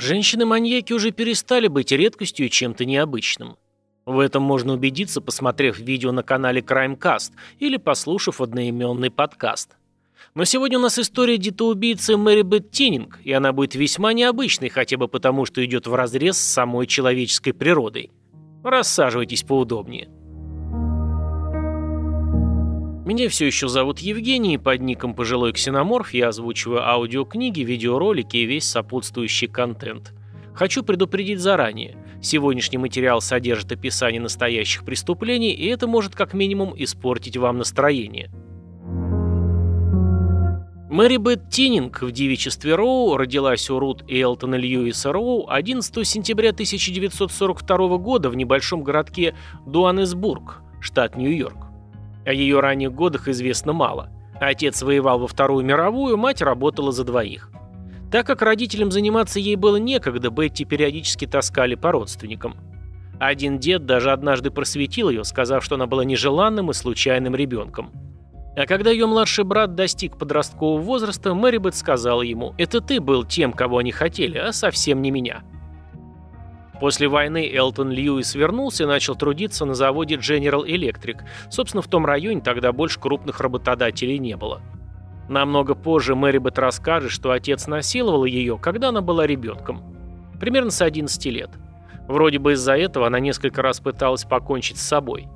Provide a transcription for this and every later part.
Женщины-маньяки уже перестали быть редкостью и чем-то необычным. В этом можно убедиться, посмотрев видео на канале Crimecast или послушав одноименный подкаст. Но сегодня у нас история детоубийцы Мэри Бет Тиннинг, и она будет весьма необычной, хотя бы потому, что идет вразрез с самой человеческой природой. Рассаживайтесь поудобнее. Меня все еще зовут Евгений, и под ником «Пожилой ксеноморф» я озвучиваю аудиокниги, видеоролики и весь сопутствующий контент. Хочу предупредить заранее. Сегодняшний материал содержит описание настоящих преступлений, и это может как минимум испортить вам настроение. Мэри Бет Тиннинг в девичестве Роу родилась у Рут и Элтона Льюиса Роу 11 сентября 1942 года в небольшом городке Дуанесбург, штат Нью-Йорк. О ее ранних годах известно мало. Отец воевал во Вторую мировую, мать работала за двоих. Так как родителям заниматься ей было некогда, Бетти периодически таскали по родственникам. Один дед даже однажды просветил ее, сказав, что она была нежеланным и случайным ребенком. А когда ее младший брат достиг подросткового возраста, Мэри Бет сказала ему, «Это ты был тем, кого они хотели, а совсем не меня». После войны Элтон Льюис вернулся и начал трудиться на заводе General Electric. Собственно, в том районе тогда больше крупных работодателей не было. Намного позже Мэри Бет расскажет, что отец насиловал ее, когда она была ребенком. Примерно с 11 лет. Вроде бы из-за этого она несколько раз пыталась покончить с собой.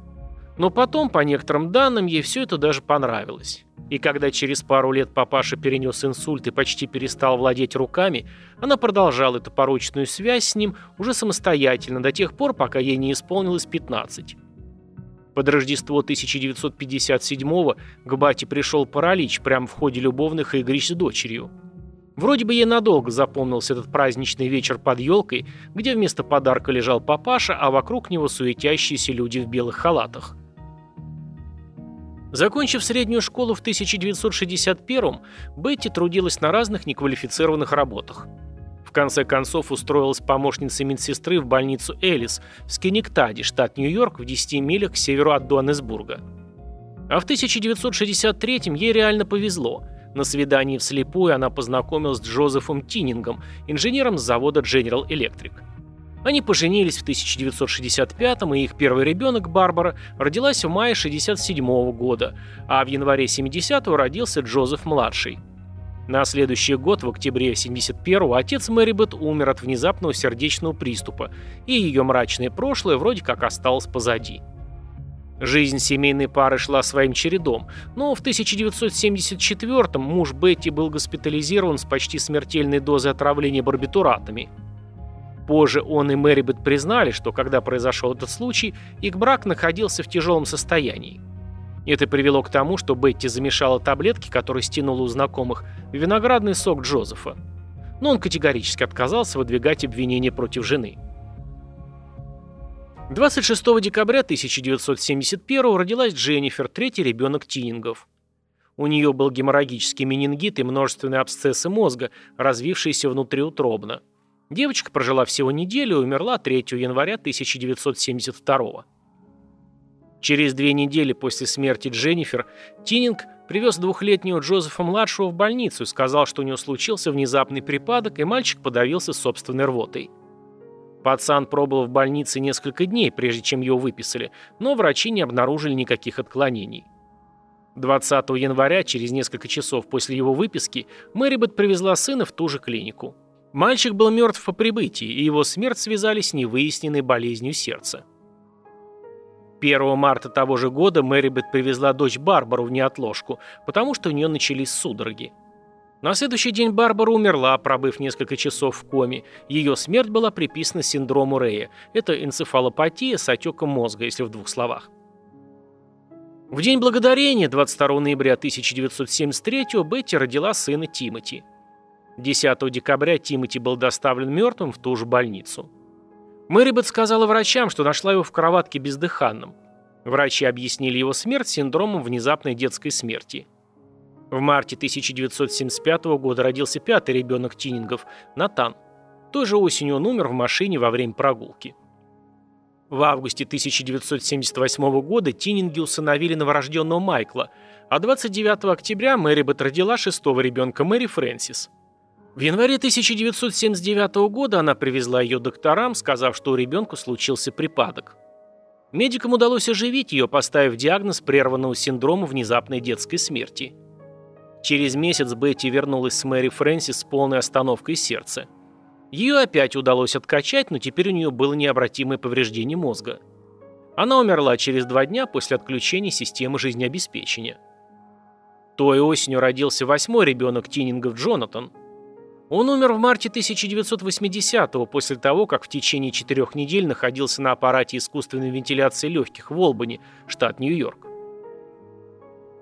Но потом, по некоторым данным, ей все это даже понравилось. И когда через пару лет папаша перенес инсульт и почти перестал владеть руками, она продолжала эту порочную связь с ним уже самостоятельно до тех пор, пока ей не исполнилось 15. Под Рождество 1957-го к бате пришел паралич прямо в ходе любовных игрищ с дочерью. Вроде бы ей надолго запомнился этот праздничный вечер под елкой, где вместо подарка лежал папаша, а вокруг него суетящиеся люди в белых халатах. Закончив среднюю школу в 1961-м, Бетти трудилась на разных неквалифицированных работах. В конце концов устроилась помощницей медсестры в больницу Элис в Скинниктаде, штат Нью-Йорк, в 10 милях к северу от Дуанесбурга. А в 1963-м ей реально повезло. На свидании вслепую она познакомилась с Джозефом Тиннингом, инженером с завода General Electric. Они поженились в 1965 и их первый ребенок, Барбара, родилась в мае 67 года, а в январе 70-го родился Джозеф-младший. На следующий год, в октябре 71-го, отец Мэрибет умер от внезапного сердечного приступа, и ее мрачное прошлое вроде как осталось позади. Жизнь семейной пары шла своим чередом, но в 1974-м муж Бетти был госпитализирован с почти смертельной дозой отравления барбитуратами – Позже он и Мэрибет признали, что когда произошел этот случай, их брак находился в тяжелом состоянии. Это привело к тому, что Бетти замешала таблетки, которые стянула у знакомых, в виноградный сок Джозефа. Но он категорически отказался выдвигать обвинения против жены. 26 декабря 1971 родилась Дженнифер, третий ребенок Тиннингов. У нее был геморрагический менингит и множественные абсцессы мозга, развившиеся внутриутробно. Девочка прожила всего неделю и умерла 3 января 1972 Через две недели после смерти Дженнифер Тиннинг привез двухлетнего Джозефа-младшего в больницу и сказал, что у него случился внезапный припадок, и мальчик подавился собственной рвотой. Пацан пробыл в больнице несколько дней, прежде чем его выписали, но врачи не обнаружили никаких отклонений. 20 января, через несколько часов после его выписки, Мэрибет привезла сына в ту же клинику. Мальчик был мертв по прибытии, и его смерть связали с невыясненной болезнью сердца. 1 марта того же года Мэрибет привезла дочь Барбару в неотложку, потому что у нее начались судороги. На следующий день Барбара умерла, пробыв несколько часов в коме. Ее смерть была приписана синдрому Рея. Это энцефалопатия с отеком мозга, если в двух словах. В день благодарения, 22 ноября 1973 Бетти родила сына Тимоти. 10 декабря Тимоти был доставлен мертвым в ту же больницу. Мэрибет сказала врачам, что нашла его в кроватке бездыханным. Врачи объяснили его смерть синдромом внезапной детской смерти. В марте 1975 года родился пятый ребенок Тиннингов, Натан. Той же осенью он умер в машине во время прогулки. В августе 1978 года Тиннинги усыновили новорожденного Майкла, а 29 октября Мэрибет родила шестого ребенка Мэри Фрэнсис – В январе 1979 года она привезла ее докторам, сказав, что у ребенка случился припадок. Медикам удалось оживить ее, поставив диагноз прерванного синдрома внезапной детской смерти. Через месяц Бетти вернулась с Мэри Фрэнсис с полной остановкой сердца. Ее опять удалось откачать, но теперь у нее было необратимое повреждение мозга. Она умерла через два дня после отключения системы жизнеобеспечения. Той осенью родился восьмой ребенок Тиннингов Джонатан. Он умер в марте 1980-го после того, как в течение четырех недель находился на аппарате искусственной вентиляции легких в Олбани, штат Нью-Йорк.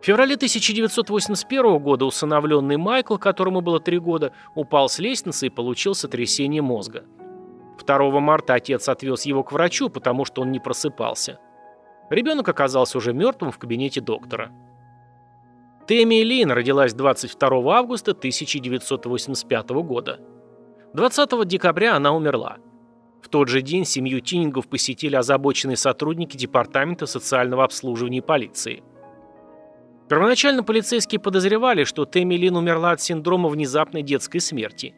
В феврале 1981 года усыновленный Майкл, которому было три года, упал с лестницы и получил сотрясение мозга. 2 марта отец отвез его к врачу, потому что он не просыпался. Ребенок оказался уже мертвым в кабинете доктора. Тэмми Лин родилась 22 августа 1985 года. 20 декабря она умерла. В тот же день семью Тиннингов посетили озабоченные сотрудники Департамента социального обслуживания полиции. Первоначально полицейские подозревали, что Тэмми Лин умерла от синдрома внезапной детской смерти.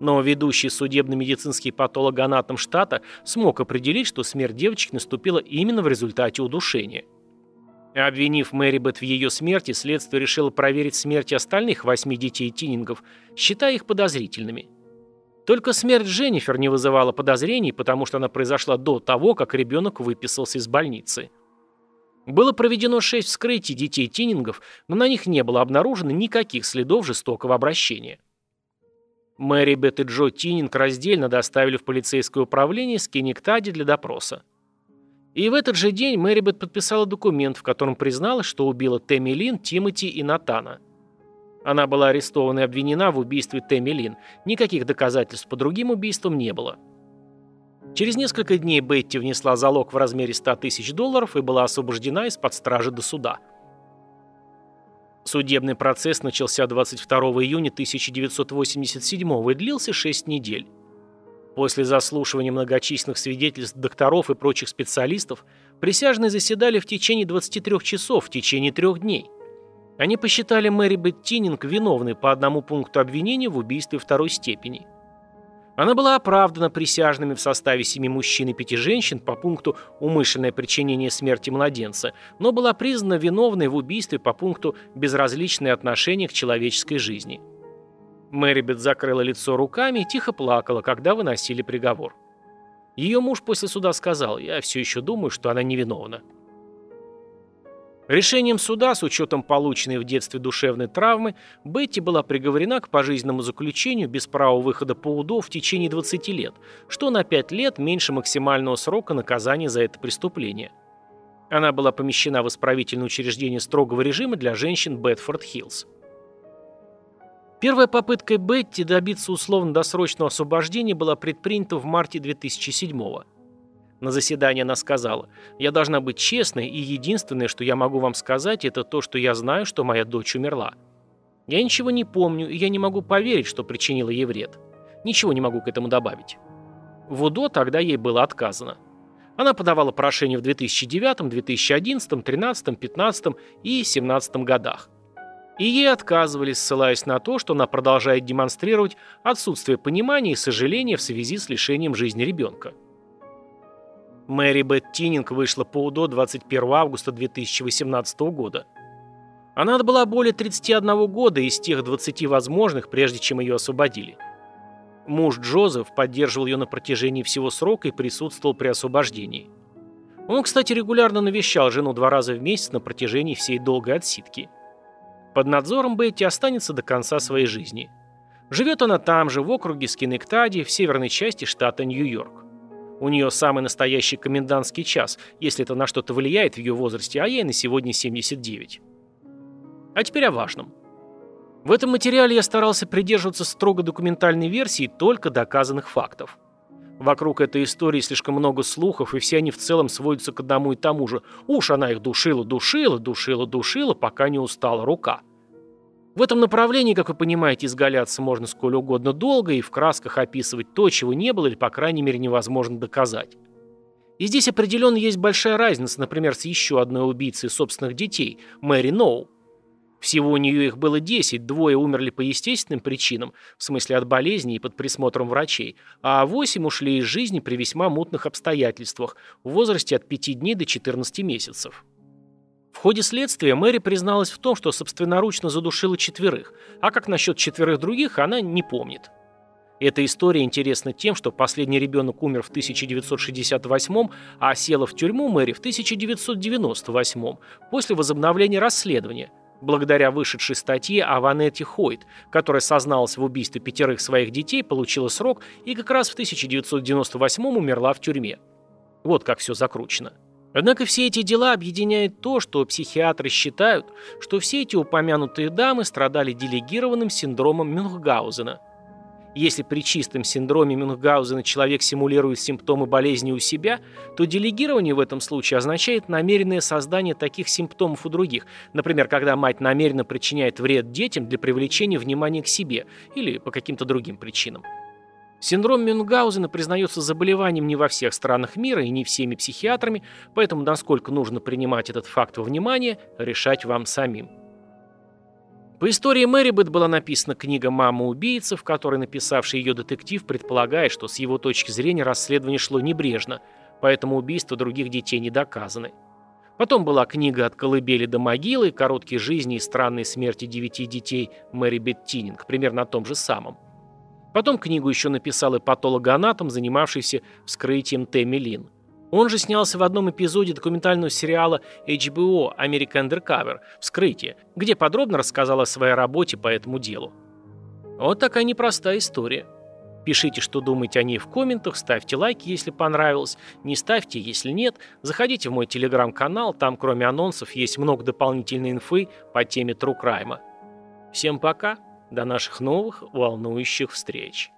Но ведущий судебно-медицинский патологоанатом штата смог определить, что смерть девочки наступила именно в результате удушения. Обвинив Мэри Бет в ее смерти, следствие решило проверить смерти остальных восьми детей Тиннингов, считая их подозрительными. Только смерть Дженнифер не вызывала подозрений, потому что она произошла до того, как ребенок выписался из больницы. Было проведено шесть вскрытий детей Тиннингов, но на них не было обнаружено никаких следов жестокого обращения. Мэри Бет и Джо Тиннинг раздельно доставили в полицейское управление Скинниктади для допроса. И в этот же день Мэри Бет подписала документ, в котором призналась, что убила Тэмми Лин, Тимоти и Натана. Она была арестована и обвинена в убийстве Тэмми Лин. Никаких доказательств по другим убийствам не было. Через несколько дней Бетти внесла залог в размере 100 тысяч долларов и была освобождена из-под стражи до суда. Судебный процесс начался 22 июня 1987 и длился 6 недель. После заслушивания многочисленных свидетельств докторов и прочих специалистов присяжные заседали в течение 23 часов в течение трех дней. Они посчитали Мэри Беттининг виновной по одному пункту обвинения в убийстве второй степени – она была оправдана присяжными в составе семи мужчин и пяти женщин по пункту «умышленное причинение смерти младенца», но была признана виновной в убийстве по пункту «безразличное отношение к человеческой жизни». Мэрибет закрыла лицо руками и тихо плакала, когда выносили приговор. Ее муж после суда сказал, «Я все еще думаю, что она невиновна». Решением суда, с учетом полученной в детстве душевной травмы, Бетти была приговорена к пожизненному заключению без права выхода по УДО в течение 20 лет, что на 5 лет меньше максимального срока наказания за это преступление. Она была помещена в исправительное учреждение строгого режима для женщин Бетфорд-Хиллз. Первая попытка Бетти добиться условно-досрочного освобождения была предпринята в марте 2007 года. На заседании она сказала, «Я должна быть честной, и единственное, что я могу вам сказать, это то, что я знаю, что моя дочь умерла. Я ничего не помню, и я не могу поверить, что причинила ей вред. Ничего не могу к этому добавить». В УДО тогда ей было отказано. Она подавала прошение в 2009, 2011, 2013, 2015 и 2017 годах. И ей отказывали, ссылаясь на то, что она продолжает демонстрировать отсутствие понимания и сожаления в связи с лишением жизни ребенка. Мэри Бет Тиннинг вышла по УДО 21 августа 2018 года. Она была более 31 года из тех 20 возможных, прежде чем ее освободили. Муж Джозеф поддерживал ее на протяжении всего срока и присутствовал при освобождении. Он, кстати, регулярно навещал жену два раза в месяц на протяжении всей долгой отсидки. Под надзором Бетти останется до конца своей жизни. Живет она там же, в округе Скинектади, в северной части штата Нью-Йорк. У нее самый настоящий комендантский час, если это на что-то влияет в ее возрасте, а ей на сегодня 79. А теперь о важном. В этом материале я старался придерживаться строго документальной версии только доказанных фактов. Вокруг этой истории слишком много слухов, и все они в целом сводятся к одному и тому же. Уж она их душила, душила, душила, душила, пока не устала рука. В этом направлении, как вы понимаете, изгаляться можно сколь угодно долго и в красках описывать то, чего не было или, по крайней мере, невозможно доказать. И здесь определенно есть большая разница, например, с еще одной убийцей собственных детей, Мэри Ноу. Всего у нее их было 10, двое умерли по естественным причинам, в смысле от болезни и под присмотром врачей, а 8 ушли из жизни при весьма мутных обстоятельствах, в возрасте от 5 дней до 14 месяцев. В ходе следствия Мэри призналась в том, что собственноручно задушила четверых, а как насчет четверых других, она не помнит. Эта история интересна тем, что последний ребенок умер в 1968 а села в тюрьму Мэри в 1998 после возобновления расследования, благодаря вышедшей статье о Ванетте Хойт, которая созналась в убийстве пятерых своих детей, получила срок и как раз в 1998 умерла в тюрьме. Вот как все закручено. Однако все эти дела объединяет то, что психиатры считают, что все эти упомянутые дамы страдали делегированным синдромом Мюнхгаузена – если при чистом синдроме Мюнхгаузена человек симулирует симптомы болезни у себя, то делегирование в этом случае означает намеренное создание таких симптомов у других, например, когда мать намеренно причиняет вред детям для привлечения внимания к себе или по каким-то другим причинам. Синдром Мюнхгаузена признается заболеванием не во всех странах мира и не всеми психиатрами, поэтому насколько нужно принимать этот факт во внимание, решать вам самим. По истории Мэрибет была написана книга «Мама убийца», в которой написавший ее детектив предполагает, что с его точки зрения расследование шло небрежно, поэтому убийства других детей не доказаны. Потом была книга «От колыбели до могилы», «Короткие жизни и странные смерти девяти детей» Мэри Бет Тининг, примерно на том же самом. Потом книгу еще написал и патологоанатом, занимавшийся вскрытием Тэмми Лин. Он же снялся в одном эпизоде документального сериала HBO American Undercover «Вскрытие», где подробно рассказал о своей работе по этому делу. Вот такая непростая история. Пишите, что думаете о ней в комментах, ставьте лайки, если понравилось, не ставьте, если нет. Заходите в мой телеграм-канал, там кроме анонсов есть много дополнительной инфы по теме True Crime. Всем пока, до наших новых волнующих встреч.